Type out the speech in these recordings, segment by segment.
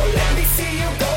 So let me see you go.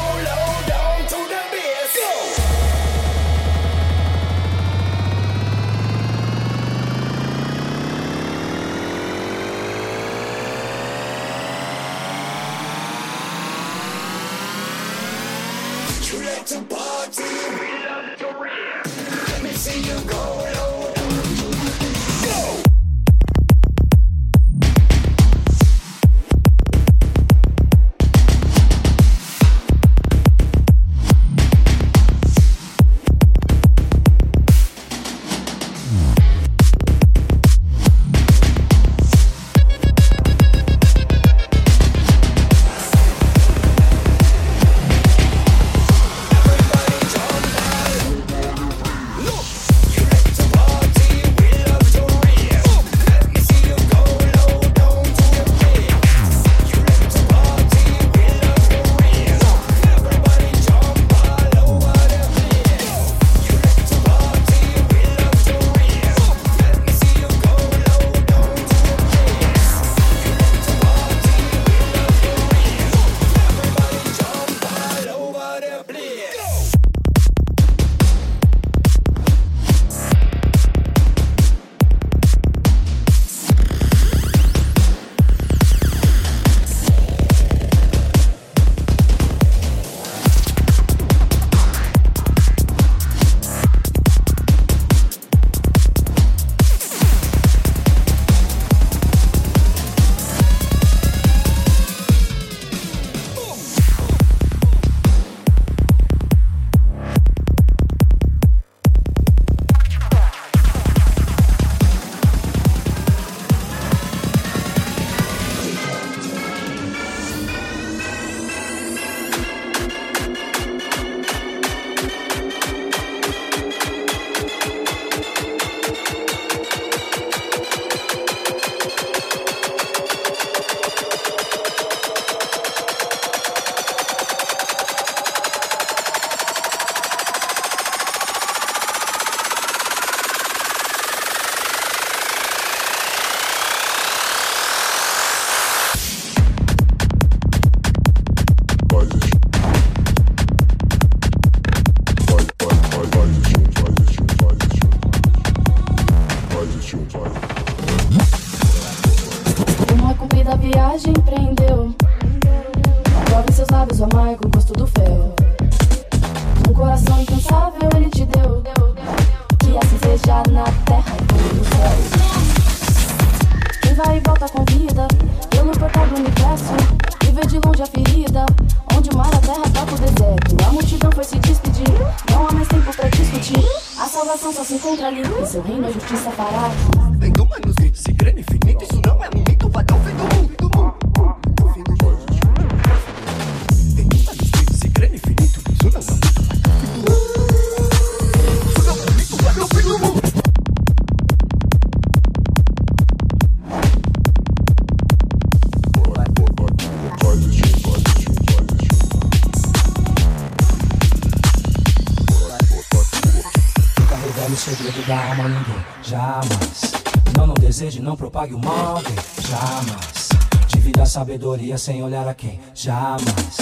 Segredo da alma ninguém, jamais. Não, não deseje, não propague o mal, alguém, jamais. Divida a sabedoria sem olhar a quem, jamais.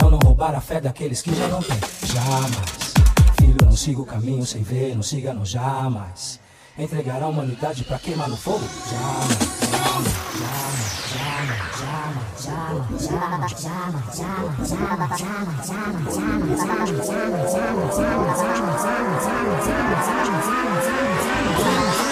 Não, não roubar a fé daqueles que já não têm, jamais. Filho, não siga o caminho sem ver, não siga, não jamais. Entregar a humanidade pra queimar no fogo, jamais. A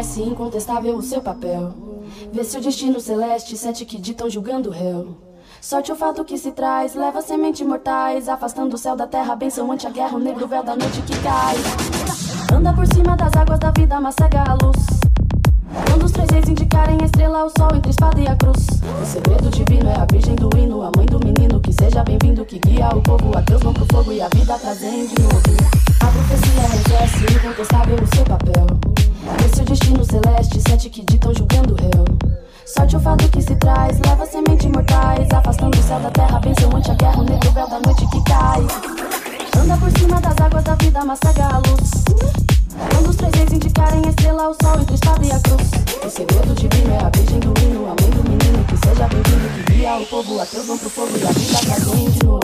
exerce incontestável o seu papel. Vê se o destino celeste, sete que ditam julgando o réu. Sorte o fato que se traz, leva semente mortais, afastando o céu da terra, benção ante a guerra, o negro véu da noite que cai. Anda por cima das águas da vida, mas cega a luz. Quando os três reis indicarem a estrela, o sol entre a espada e a cruz. O segredo divino é a virgem do hino, a mãe do menino, que seja bem-vindo, que guia o povo. Ateus vão pro fogo e a vida trazem de novo. A profecia exerce incontestável o seu papel. Esse é o destino celeste, sete que ditam julgando réu. Sorte o fato que se traz, leva semente mortais, afastando o céu da terra, bênção ante a guerra, o negro véu da noite que cai. Anda por cima das águas da vida, mas cega a luz. Quando os três reis indicarem a estrela, o sol entre a espada e a cruz. O segredo divino é a virgem do hino, a mãe do menino, que seja bem-vindo, que guia o povo. Ateus vão pro fogo e a vida trazem de novo.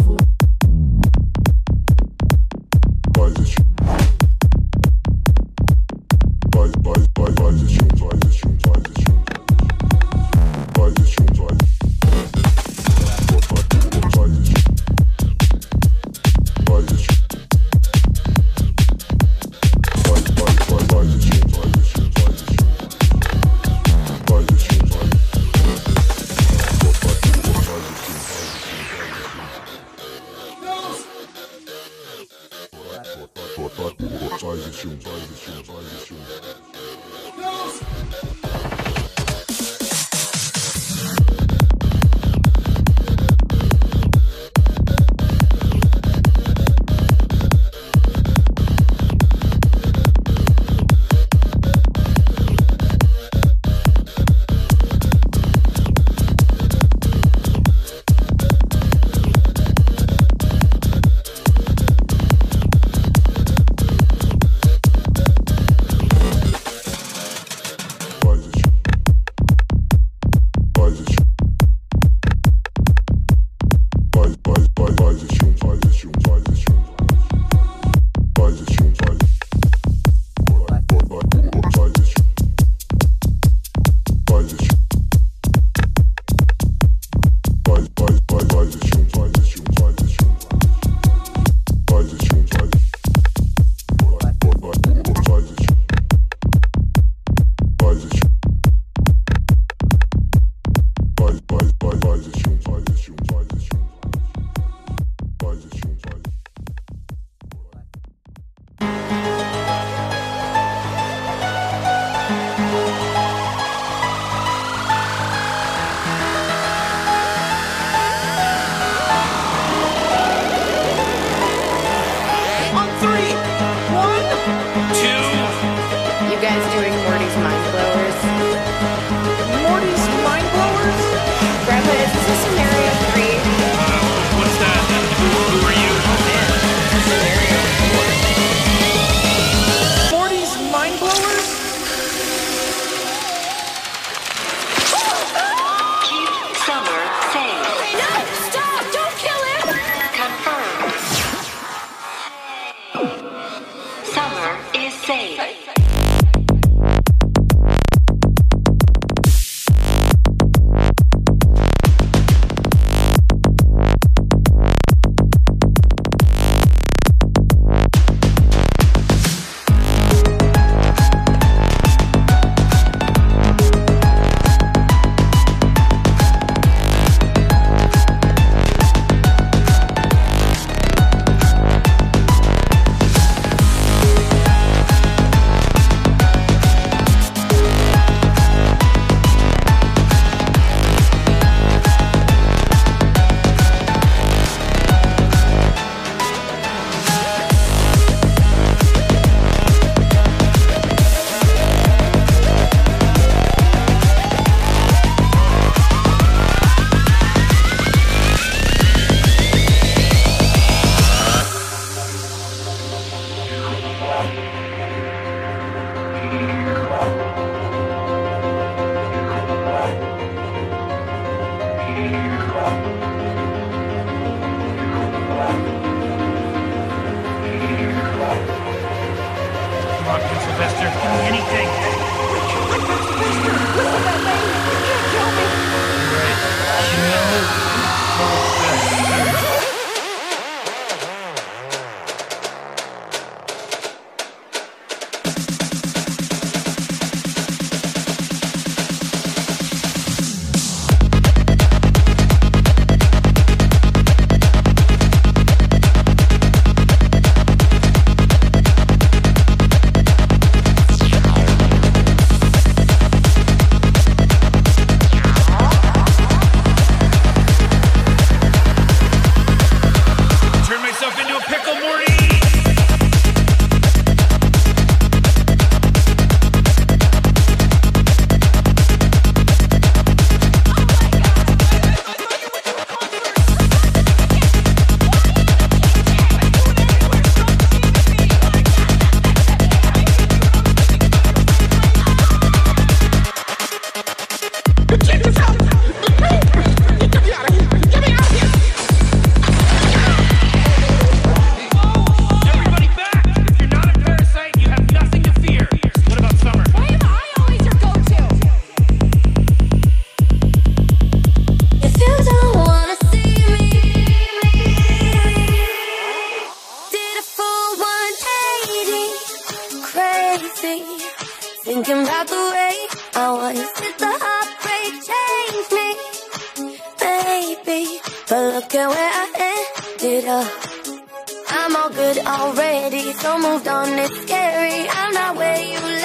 I'm all good already. So moved on, it's scary. I'm not where you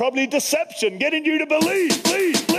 probably deception, getting you to believe, believe.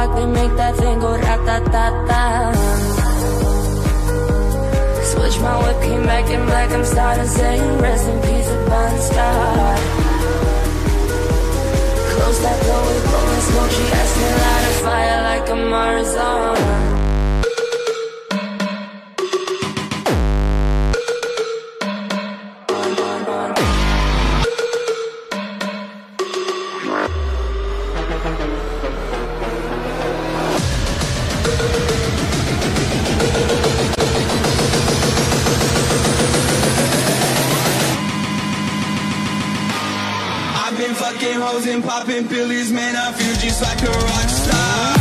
like they make that thing go rat-ta-ta-ta Switch my whip, came back in black I'm starting saying rest in peace upon star Close that door, we're blowing smoke She asked me light a fire like a Marzon frozen, popping pillies, man, I feel just like a rock star.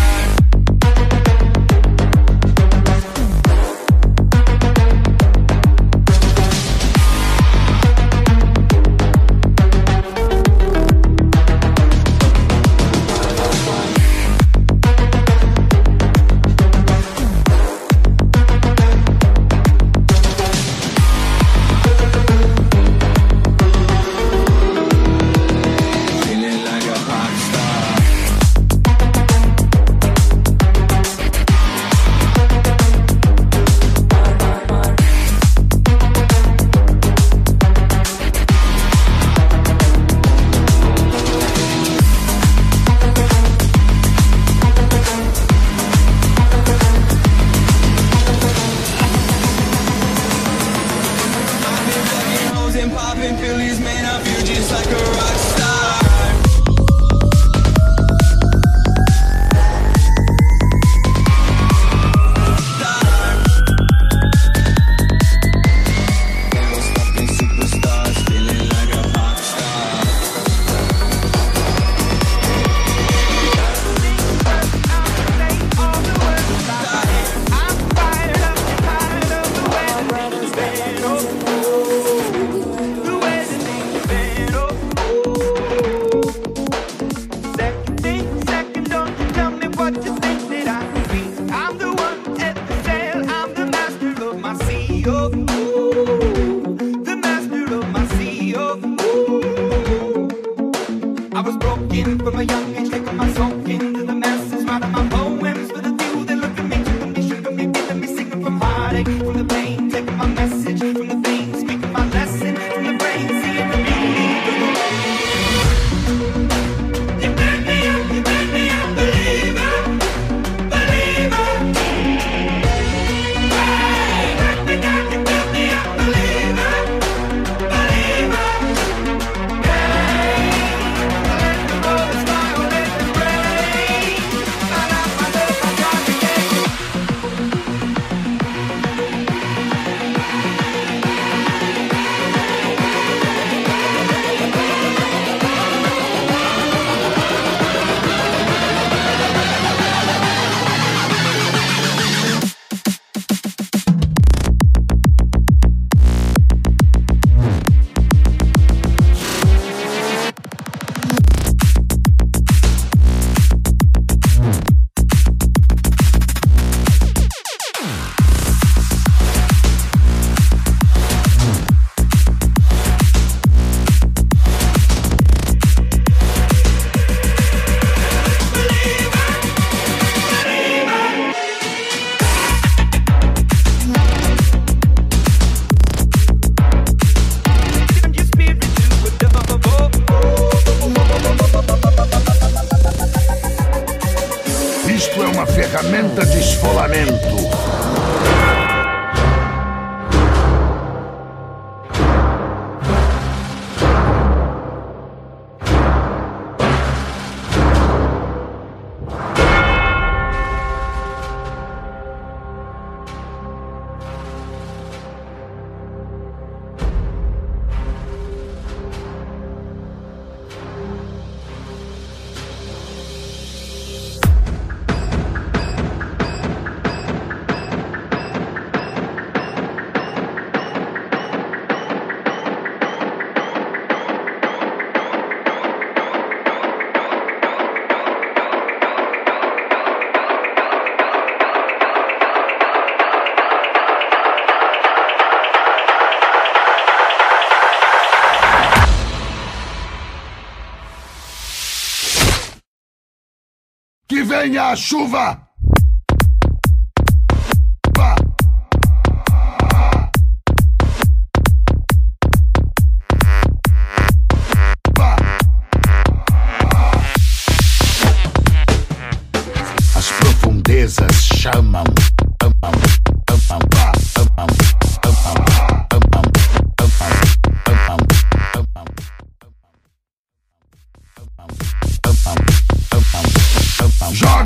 venha a chuva!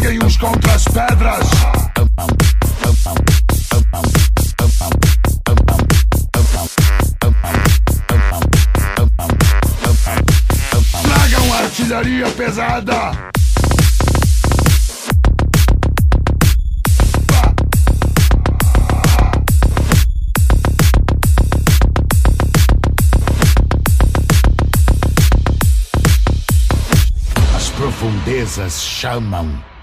Lutem uns contra as pedras. Tragam artilharia pesada. profundezas chamam.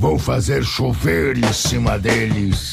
Vou fazer chover em cima deles.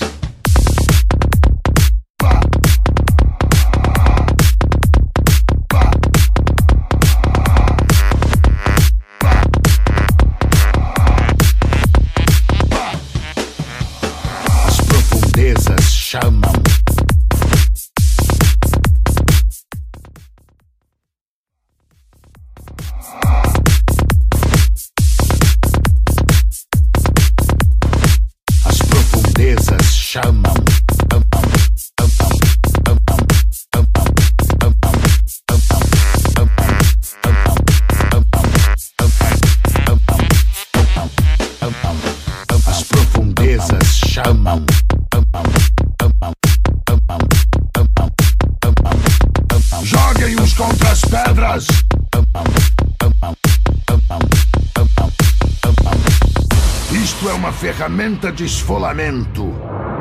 Ferramenta de esfolamento.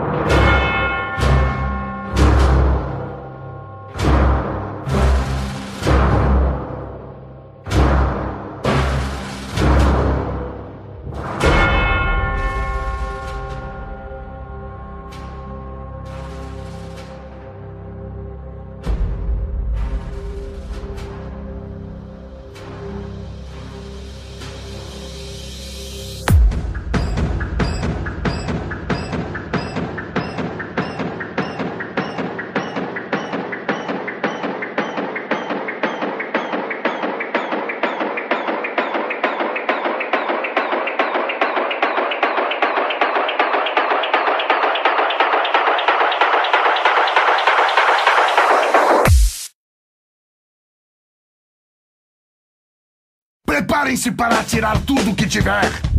Preparem-se para atirar tudo que tiver.